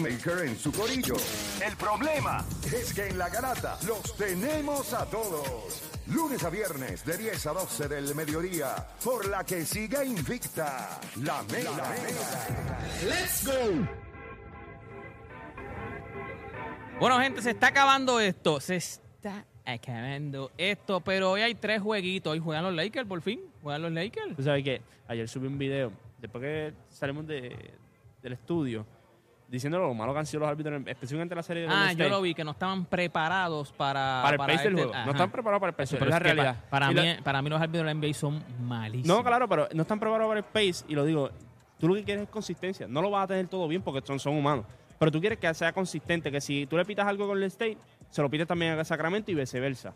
Maker en su corillo. El problema es que en la garata los tenemos a todos. Lunes a viernes de 10 a 12 del mediodía, por la que siga invicta la mega. ¡Let's go! Bueno, gente, se está acabando esto. Se está acabando esto. Pero hoy hay tres jueguitos. Hoy juegan los Lakers, por fin. Juegan los Lakers. Tú sabes que ayer subí un video, después que salimos de, del estudio, diciendo lo malo que han sido los árbitros, específicamente en la serie de Ah, yo lo vi, que no estaban preparados para... para el pace del este- juego. ajá. No están preparados para el pace, Pero es la es que pa- realidad. Para, Y mí, la- para mí los árbitros de la NBA son malísimos. no, claro, pero no están preparados para el pace y lo digo, tú lo que quieres es consistencia. No lo vas a tener todo bien porque son, son humanos. Pero tú quieres que sea consistente, que si tú le pitas algo con el State, se lo pides también a Sacramento y viceversa.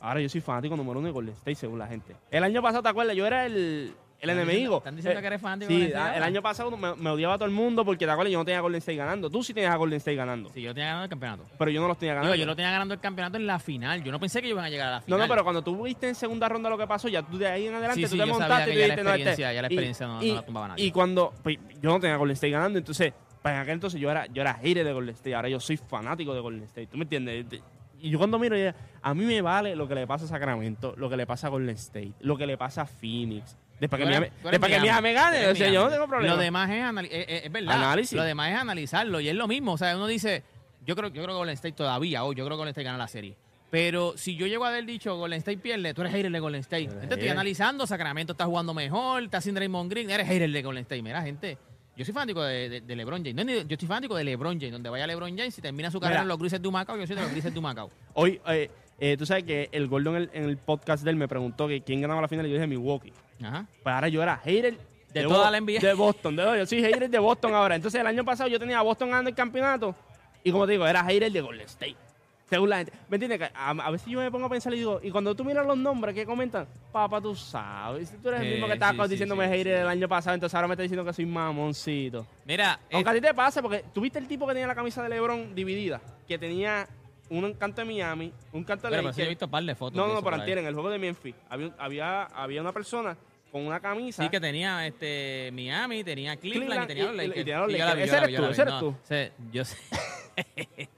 Ahora yo soy fanático número uno de Golden State, según la gente. El año pasado, ¿te acuerdas? Yo era el, el ¿Están enemigo. están diciendo Eh, que eres fanático de Sí, el año pasado me, me odiaba a todo el mundo porque, ¿te acuerdas? Yo no tenía a Golden State ganando. Tú sí tenías a Golden State ganando. Sí, yo tenía ganando el campeonato. Pero yo no los tenía ganando. Digo, yo lo tenía ganando el campeonato en la final. Yo no pensé que iban a llegar a la No, final. no, pero cuando tú viste en segunda ronda lo que pasó, ya tú de ahí en adelante Sí, tú sí, te yo sabía montaste que y ya tú dijiste, no, este- experiencia- ya la y- experiencia no- no y, la tumbaba nadie. Y cuando pues, yo no tenía a Golden State ganando, entonces, pues en aquel entonces yo era, yo era hater de Golden State, ahora yo soy fanático de Golden State, ¿tú me entiendes? De- Y yo cuando miro, a mí me vale lo que le pasa a Sacramento, lo que le pasa a Golden State, lo que le pasa a Phoenix. Después que, mi, después que mi hija me gane, Eres o sea, yo no tengo problema. Lo demás es, eh, eh, es verdad. Análisis. Lo demás es analizarlo y es lo mismo. O sea, uno dice, yo creo, yo creo que Golden State todavía, hoy yo creo que Golden State gana la serie. Pero si yo llego a haber dicho Golden State pierde, tú eres hater de Golden State. Entonces estoy hater. analizando, Sacramento está jugando mejor, está sin Draymond Green, eres hater de Golden State. Mira, gente, yo soy fanático de, de- de LeBron James. No, ni- yo soy fanático de LeBron James. Donde vaya LeBron James, si termina su carrera Mira. en los Grises de Humacao, yo soy de los Grises de Humacao. Hoy, eh, eh, tú sabes que el Gordon en el, en el podcast de él me preguntó que quién ganaba la final y yo dije Milwaukee. Ajá. Pues ahora yo era hater De toda Bo- la NBA. De Boston. De, yo soy hater de Boston ahora. Entonces el año pasado yo tenía a Boston ganando el campeonato. Y como te digo, era hater de Golden State. Según la gente. ¿Me entiendes? A, a veces yo me pongo a pensar y digo, y cuando tú miras los nombres que comentan, papá, tú sabes. Tú eres el mismo que estabas sí, sí, diciéndome sí, hater el año pasado, entonces ahora me estás diciendo que soy mamoncito. Mira, Aunque eh, a ti te pasa, porque tuviste el tipo que tenía la camisa de LeBron dividida, que tenía un canto de Miami, un canto de pero, pero sí he visto un par de fotos. No, de no, pero antier, en el juego de Memphis, había, había, había una persona con una camisa. Sí, que tenía este Miami, tenía Cleveland, Cleveland y tenía los y- y- Lakers. tenía los Lakers. Ese eres tú, ese eres tú. sé, yo sé.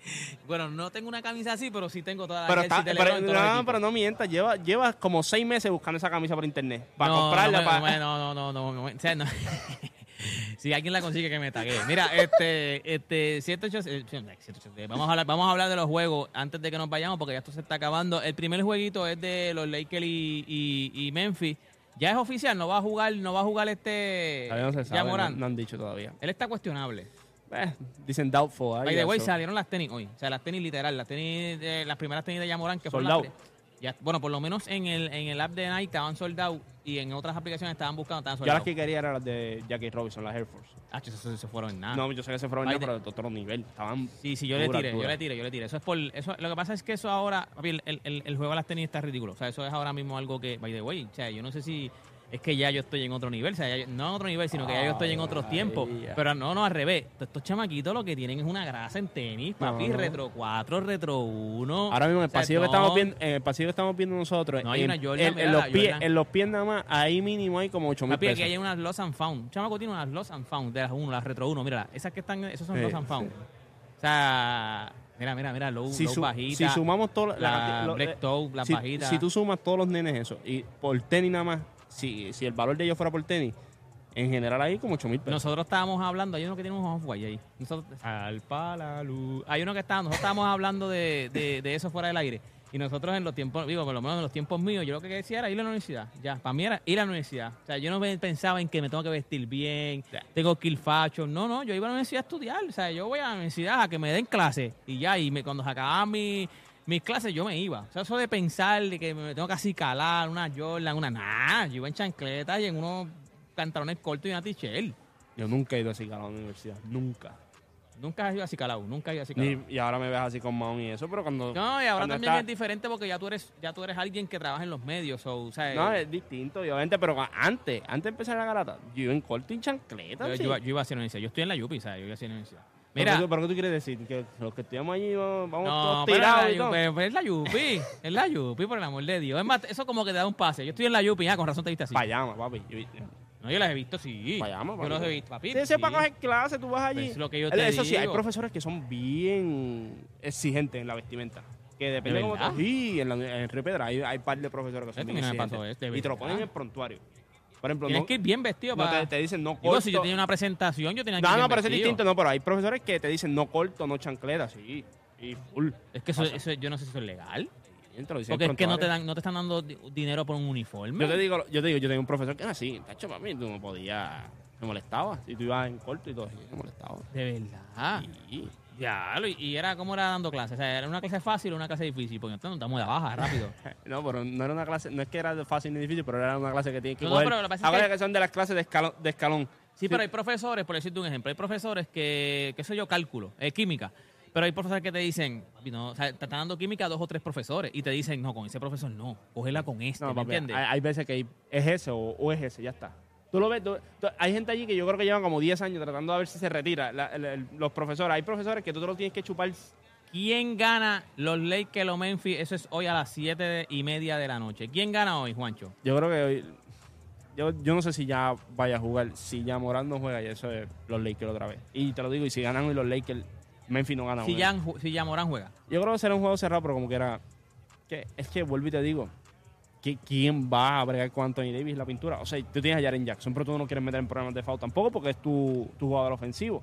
bueno, no tengo una camisa así, pero sí tengo toda la Pero, está, pero, no, pero no mientas, lleva, lleva como seis meses buscando esa camisa por internet. Para no, comprarla. no, para... no, no, no, no, no, o sea, no. si alguien la consigue que me tague. Mira, este, este, 108, eh, 108, vamos a hablar, vamos a hablar de los juegos antes de que nos vayamos porque ya esto se está acabando. El primer jueguito es de los Lakers y, y, y Memphis. Ya es oficial, no va a jugar, no va a jugar este Todavía no se sabe, ya no, Morant. no han dicho todavía. Él está cuestionable. Eh, dicen doubtful. By the way, salieron las tenis hoy. O sea, las tenis literal, las tenis, de- las primeras tenis de Yamorán que fueron Sold las out. Ya, Bueno, por lo menos en el, en el app de Nike estaban sold y en otras aplicaciones estaban buscando, estaban Yo las que quería eran las de Jackie Robinson, las Air Force. Ah, eso se fueron en nada. No, yo sé que se fueron By ya, the- pero de otro nivel. Estaban Sí, sí, yo le duras, tiré, yo duras. le tiré, yo le tiré. Eso es por, eso, lo que pasa es que eso ahora, papi, el, el, el juego de las tenis está ridículo. O sea, eso es ahora mismo algo que, by the way, o sea, yo no sé si es que ya yo estoy en otro nivel, o sea, ya yo- no en otro nivel, sino que ya yo estoy en otros Ay, tiempos. ya. Pero no, no, al revés. Estos chamaquitos lo que tienen es una grasa en tenis, papi, No, no. retro 4, retro 1. Ahora mismo en el O sea, pasillo que estamos viendo, en el pasillo que estamos viendo nosotros, hay en, una Jordan, en- mira, en los la pies, Jordan. en los pies nada más, ahí mínimo hay como 8 mil Papi, aquí hay unas Lost and Found. Un chamaco tiene unas Lost and Found de las 1, las Retro 1. Mira, esas que están, esos son Sí, Lost and Found. O sea, mira, mira, mira, low, si, low su- bajita. si sumamos todo la toe, la si, bajita. si tú sumas todos los nenes eso y por tenis nada más, si, si el valor de ellos fuera por tenis, en general ahí como 8 mil pesos. Nosotros estábamos hablando, hay uno que tiene un off-white ahí. Nosotros, al palalu. Hay uno que está, nosotros estábamos hablando de, de, de eso fuera del aire. Y nosotros en los tiempos, digo, por lo menos en los tiempos míos, yo lo que decía era ir a la universidad. Ya, para mí era ir a la universidad. O sea, yo no pensaba en que me tengo que vestir bien, tengo que ir fashion. No, no, yo iba a la universidad a estudiar. O sea, yo voy a la universidad a que me den clases. Y ya, y me, cuando se acababan mi- mis clases, yo me iba. O sea, eso de pensar de que me tengo que así calar, una Jordan, una nada. Yo iba en chancletas y en unos pantalones cortos y una t-shirt. Yo nunca he ido así a la universidad, nunca. Nunca has ido así calado, nunca has ido así calado. Ni- y ahora me ves así con Mahon y eso, pero cuando... No, y ahora cuando también está- es diferente porque ya tú eres ya tú eres alguien que trabaja en los medios. o o sea, No, eh, es distinto, obviamente, pero antes, antes de empezar la garata, yo iba en corto y chancleta. yo, iba, yo iba a hacer universidad. Yo estoy en la Yupi, ¿sabes? Yo iba a hacer universidad. ¿Pero Mira, qué tú- ¿Pero qué tú quieres decir? ¿Que los que estudiamos allí vamos, no, todos tirados la y todo? Yupi, pero es la Yupi. es la Yupi, por el amor de Dios. Es más, eso como que te da un pase. Yo estoy en la Yupi, ya, con razón te viste así. Payama, papi. Yo- No, yo las he visto, sí. Vayamos, yo los vamos. he visto, papi. Sí. para coger clase, tú vas allí. Pues es lo que yo Eh, te Eso sí, hay profesores que son bien exigentes en la vestimenta. Que depende ¿De cómo tú- Sí, en, la, en Río Piedra hay, hay par de profesores que son Esto bien exigentes. pasó, este, y te lo ponen en el prontuario. Por ejemplo, Tienes no, que ir bien vestido no para... te, te dicen no Digo, corto. si yo tenía una presentación, yo tenía que ir bien no, pero es distinto. No, pero hay profesores que te dicen no corto, no chancleta, sí. Y full. Es que eso, eso- yo no sé si eso es legal. Porque es que no te, dan, no te están dando di- dinero por un uniforme. Yo te digo, yo te digo, yo tenía un profesor que era así, tacho, papi, tú no podías, me molestaba. Si tú ibas en corto y todo, me molestaba. De verdad. Y- Ya, y era como era dando clases. O sea, era una clase fácil o una clase difícil. Porque nosotros estamos de baja, rápido. No, pero no era una clase, no es que era fácil ni difícil, pero era una clase que tienes que No, no, pero lo que pasa es Ahora que- que son de las clases de escalón. De escalón. Sí, pero hay profesores, por decirte un ejemplo, hay profesores que, qué sé yo, cálculo, eh, química. Pero hay profesores que te dicen, no, o sea, te están dando química a dos o tres profesores y te dicen, no, con ese profesor no, cógela con este, No, ¿me papi, entiendes? hay veces que es ese o, o es ese, ya está. Tú lo ves, tú- tú- hay gente allí que yo creo que llevan como 10 años tratando de ver si se retira. La- los profesores, hay profesores que tú te lo tienes que chupar. ¿Quién gana los Lakers o Memphis? Eso es hoy a las siete y media de la noche. ¿Quién gana hoy, Juancho? Yo creo que hoy, yo, yo no sé si ya vaya a jugar. Si ya Morán no juega, ya eso es los Lakers otra vez. Y te lo digo, y si ganan hoy los Lakers, Memphis no gana Si hoy. ya, si ya Morán juega. Yo creo que será un juego cerrado, pero como que era. Que, es que vuelvo y te digo. ¿Quién va a bregar con Anthony Davis la pintura? O sea, tú tienes a Jaren Jackson, pero tú no quieres meter en problemas de foul tampoco porque es tu, tu jugador ofensivo.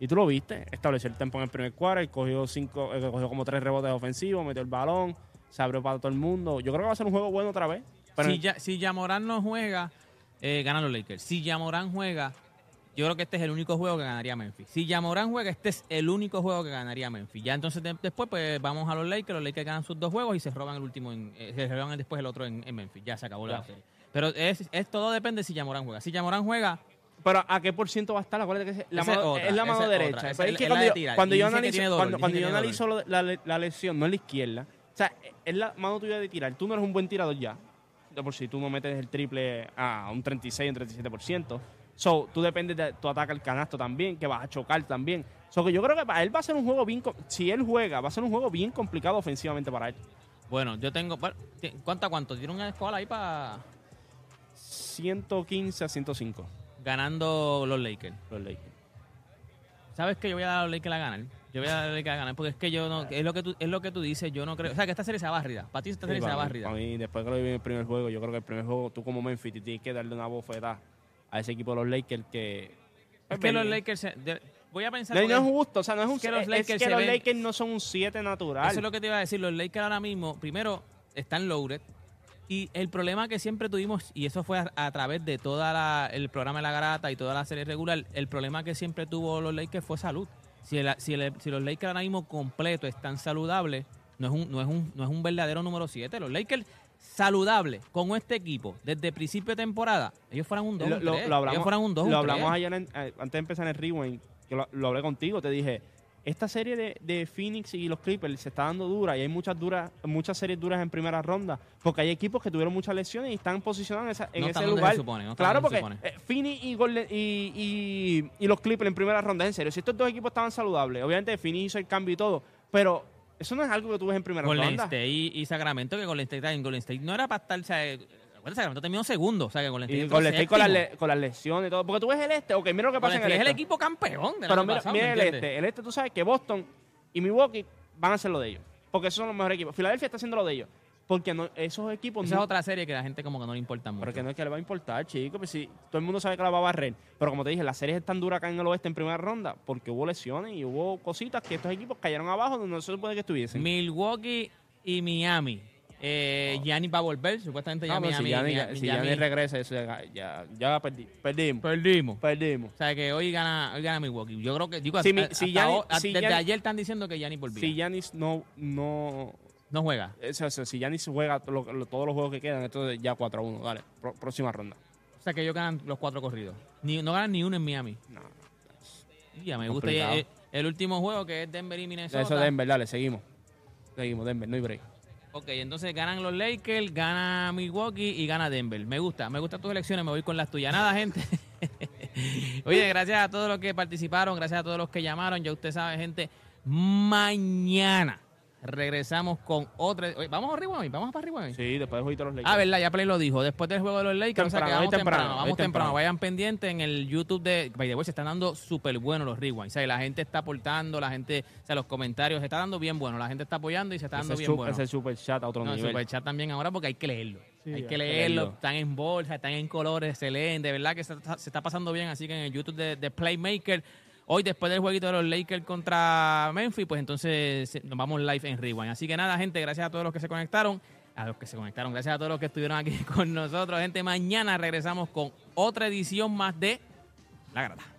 Y tú lo viste, estableció el tempo en el primer cuarto, cogió cinco, eh, cogió como tres rebotes ofensivos, metió el balón, se abrió para todo el mundo. Yo creo que va a ser un juego bueno otra vez. Pero si, ya, si Yamorán no juega, eh, ganan los Lakers. Si Yamorán juega, yo creo que este es el único juego que ganaría Memphis. Si Yamorán juega, este es el único juego que ganaría Memphis. Ya entonces de- después pues vamos a los Lakers, los Lakers ganan sus dos juegos y se roban el último, en, eh, se roban después el otro en, en Memphis. Ya se acabó la serie. Pero es, es todo depende si Yamorán juega. Si Yamorán juega, Pero ¿a qué por ciento va a estar? Acuérdate que es la es mano, otra, es la mano es derecha. es es que cuando yo, cuando yo analizo, tiene dolor, cuando, dice cuando que yo tiene analizo lo- la, la lesión, no es la izquierda. O sea, es la mano tuya de tirar. Tú no eres un buen tirador ya. De por si tú no metes el triple a un 36, un 37%. So, tú dependes de tu ataque al canasto también, que vas a chocar también. So, que yo creo que para él va a ser un juego bien... Si él juega, va a ser un juego bien complicado ofensivamente para él. bueno, yo tengo... bueno, ¿Cuánto a cuánto? ¿Tiene una escuela ahí para 115 a 105 ganando los Lakers? los Lakers. ¿Sabes que yo voy a dar a los Lakers a ganar? Yo voy a dar a los Lakers a ganar porque es que yo no... Es lo que tú, es lo que tú dices, yo no creo... O sea, que esta serie se va barrida. Para ti esta serie Sí, se va barrida. para mí, después que lo vi en el primer juego, yo creo que el primer juego, tú como Memphis, tienes que darle una bofetada a ese equipo de los Lakers que... Es que los Lakers... de- voy a pensar... No, no es justo, o sea, no es un... Que los es Lakers que los ven- Lakers no son un 7 natural. Eso es lo que te iba a decir. Los Lakers ahora mismo, primero, están loaded. Y el problema que siempre tuvimos, y eso fue a, a través de todo el programa de la garata y toda la serie regular, el problema que siempre tuvo los Lakers fue salud. Si, el- si, el- si los Lakers ahora mismo completo están saludables, no es un, no es un, no es un verdadero número 7. Los Lakers saludables con este equipo desde principio de temporada, ellos fueran un 2 lo, lo- lo hablamos, ellos fueran un 2 lo hablamos ayer, en- eh, antes de empezar en el Rewind, que lo, lo hablé contigo, te dije, esta serie de, de Phoenix y los Clippers se está dando dura y hay muchas duras, muchas series duras en primera ronda, porque hay equipos que tuvieron muchas lesiones y están posicionados en, esa- en No ese lugar. supone, no claro, porque eh, Phoenix y, Golden- y, y- y los Clippers en primera ronda, en serio, si estos dos equipos estaban saludables, obviamente Phoenix hizo el cambio y todo, pero eso no es algo que tú ves en primera Golden ronda. State y, y Sacramento, que Golden State, en Golden State no era para estar, o sea, eh, acuérdate, Sacramento terminó segundo, o sea, que Golden State Y Golden State con las, le- con las lesiones y todo. Porque tú ves el este, ok, mira lo que pasa Golden en el State es el este. equipo campeón del Pero año mira, pasado, mira ¿me el este. El este, tú sabes que Boston y Milwaukee van a hacer lo de ellos. Porque esos son los mejores equipos. Filadelfia está haciendo lo de ellos. Porque no, esos equipos Esa no, es otra serie que a la gente como que no le importa mucho. Porque no es que le va a importar, chicos. Pues si todo el mundo sabe que la va a barrer. Pero como te dije, las series están duras acá en el oeste en primera ronda. Porque hubo lesiones y hubo cositas que estos equipos cayeron abajo donde no se supone que estuviesen. Milwaukee y Miami. Eh, Giannis va a volver, supuestamente ya Ah, pero Miami. si Giannis, Miami- si Giannis regresa, eso ya, ya, ya perdí- perdimos. perdimos. Perdimos. O sea que hoy gana, hoy gana Milwaukee. Yo creo que, digo, Si hasta- mi- hasta si hasta- desde ayer están diciendo que Giannis volvía. Si Giannis no, no, No juega. Eso, eso, si Giannis juega to- lo- lo- todos los juegos que quedan, entonces ya 4 a 1. Dale, pro- próxima ronda. O sea que ellos ganan los cuatro corridos. Ni, no ganan ni uno en Miami. No, Ya me gusta el, el último juego que es Denver y Minnesota. eso Denver, dale, seguimos. Seguimos, Denver, no hay break. Ok, entonces ganan los Lakers, gana Milwaukee y gana Denver. Me gusta, me gustan tus elecciones, me voy con las tuyas. Nada, gente. Oye, gracias a todos los que participaron, gracias a todos los que llamaron. Ya usted sabe, gente, mañana regresamos con otra. Oye, ¿Vamos a Rewind? ¿Vamos para Rewind? Sí, después del jueguito de los Lakers. Ah, verdad, ya Play lo dijo. Después del juego de los Lakers, o sea que vamos temprano, vamos temprano. temprano. Vayan pendientes en el YouTube de By the way, se están dando súper buenos los rewinds. O sea, la gente está aportando, la gente, o sea, los comentarios se está dando bien bueno. La gente está apoyando y se está dando ese, bien bueno. ese super chat a otro No, el nivel. superchat también ahora porque hay que leerlo. Sí, hay que que leerlo. leerlo. Están en bolsa, están en colores, se leen. De verdad que se, está- se está pasando bien. Así que en el YouTube de, de Playmaker, hoy después del jueguito de los Lakers contra Memphis, pues entonces nos vamos live en Rewind. Así que nada, gente, gracias a todos los que se conectaron. A los que se conectaron, gracias a todos los que estuvieron aquí con nosotros. Gente, mañana regresamos con otra edición más de La Grata.